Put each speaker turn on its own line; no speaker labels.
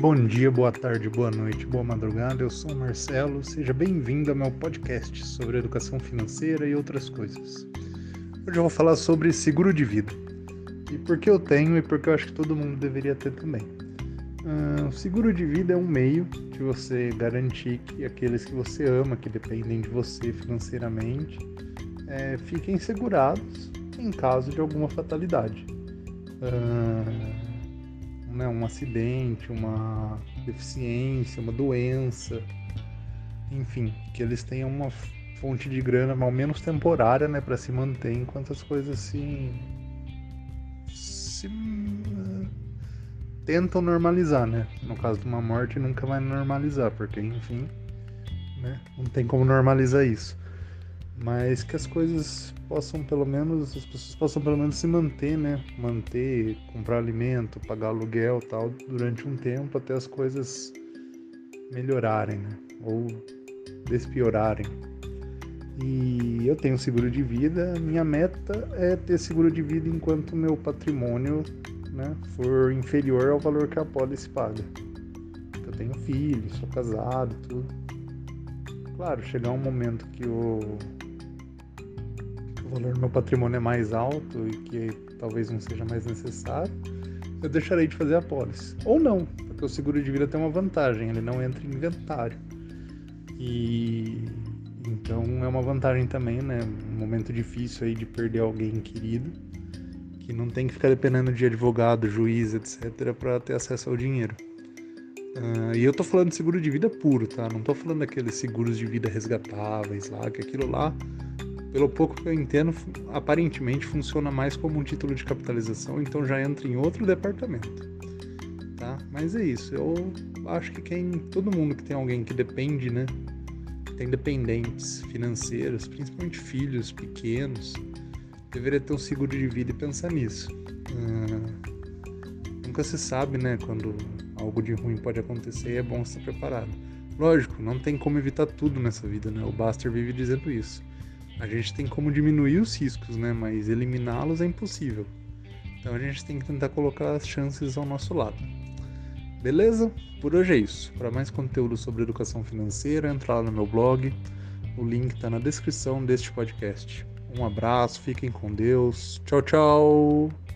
Bom dia, boa tarde, boa noite, boa madrugada. Eu sou o Marcelo. Seja bem-vindo ao meu podcast sobre educação financeira e outras coisas. Hoje eu vou falar sobre seguro de vida. E por que eu tenho e por que eu acho que todo mundo deveria ter também. Uh, seguro de vida é um meio de você garantir que aqueles que você ama, que dependem de você financeiramente, é, fiquem segurados em caso de alguma fatalidade. Uh, né, um acidente, uma deficiência, uma doença, enfim, que eles tenham uma fonte de grana ao menos temporária, né, para se manter enquanto as coisas se, se tentam normalizar, né? No caso de uma morte nunca vai normalizar, porque enfim, né, não tem como normalizar isso mas que as coisas possam pelo menos as pessoas possam pelo menos se manter, né? Manter, comprar alimento, pagar aluguel, tal, durante um tempo até as coisas melhorarem, né? Ou despiorarem. E eu tenho seguro de vida. Minha meta é ter seguro de vida enquanto meu patrimônio, né, for inferior ao valor que a pólice paga. Eu tenho filhos, sou casado, tudo. Claro, chegar um momento que o o valor do meu patrimônio é mais alto e que talvez não seja mais necessário, eu deixarei de fazer a pólice. Ou não, porque o seguro de vida tem uma vantagem, ele não entra em inventário. E então é uma vantagem também, né? Um momento difícil aí de perder alguém querido, que não tem que ficar dependendo de advogado, juiz, etc, para ter acesso ao dinheiro. Uh, e eu tô falando de seguro de vida puro, tá? Não tô falando daqueles seguros de vida resgatáveis lá, que aquilo lá pelo pouco que eu entendo, aparentemente funciona mais como um título de capitalização, então já entra em outro departamento. Tá? Mas é isso. Eu acho que quem, todo mundo que tem alguém que depende, né? Tem dependentes financeiros, principalmente filhos pequenos, deveria ter um seguro de vida e pensar nisso. Ah, nunca se sabe, né? Quando algo de ruim pode acontecer, é bom estar preparado. Lógico, não tem como evitar tudo nessa vida, né? O Buster vive dizendo isso. A gente tem como diminuir os riscos, né? Mas eliminá-los é impossível. Então a gente tem que tentar colocar as chances ao nosso lado. Beleza? Por hoje é isso. Para mais conteúdo sobre educação financeira, entra lá no meu blog. O link está na descrição deste podcast. Um abraço, fiquem com Deus. Tchau, tchau!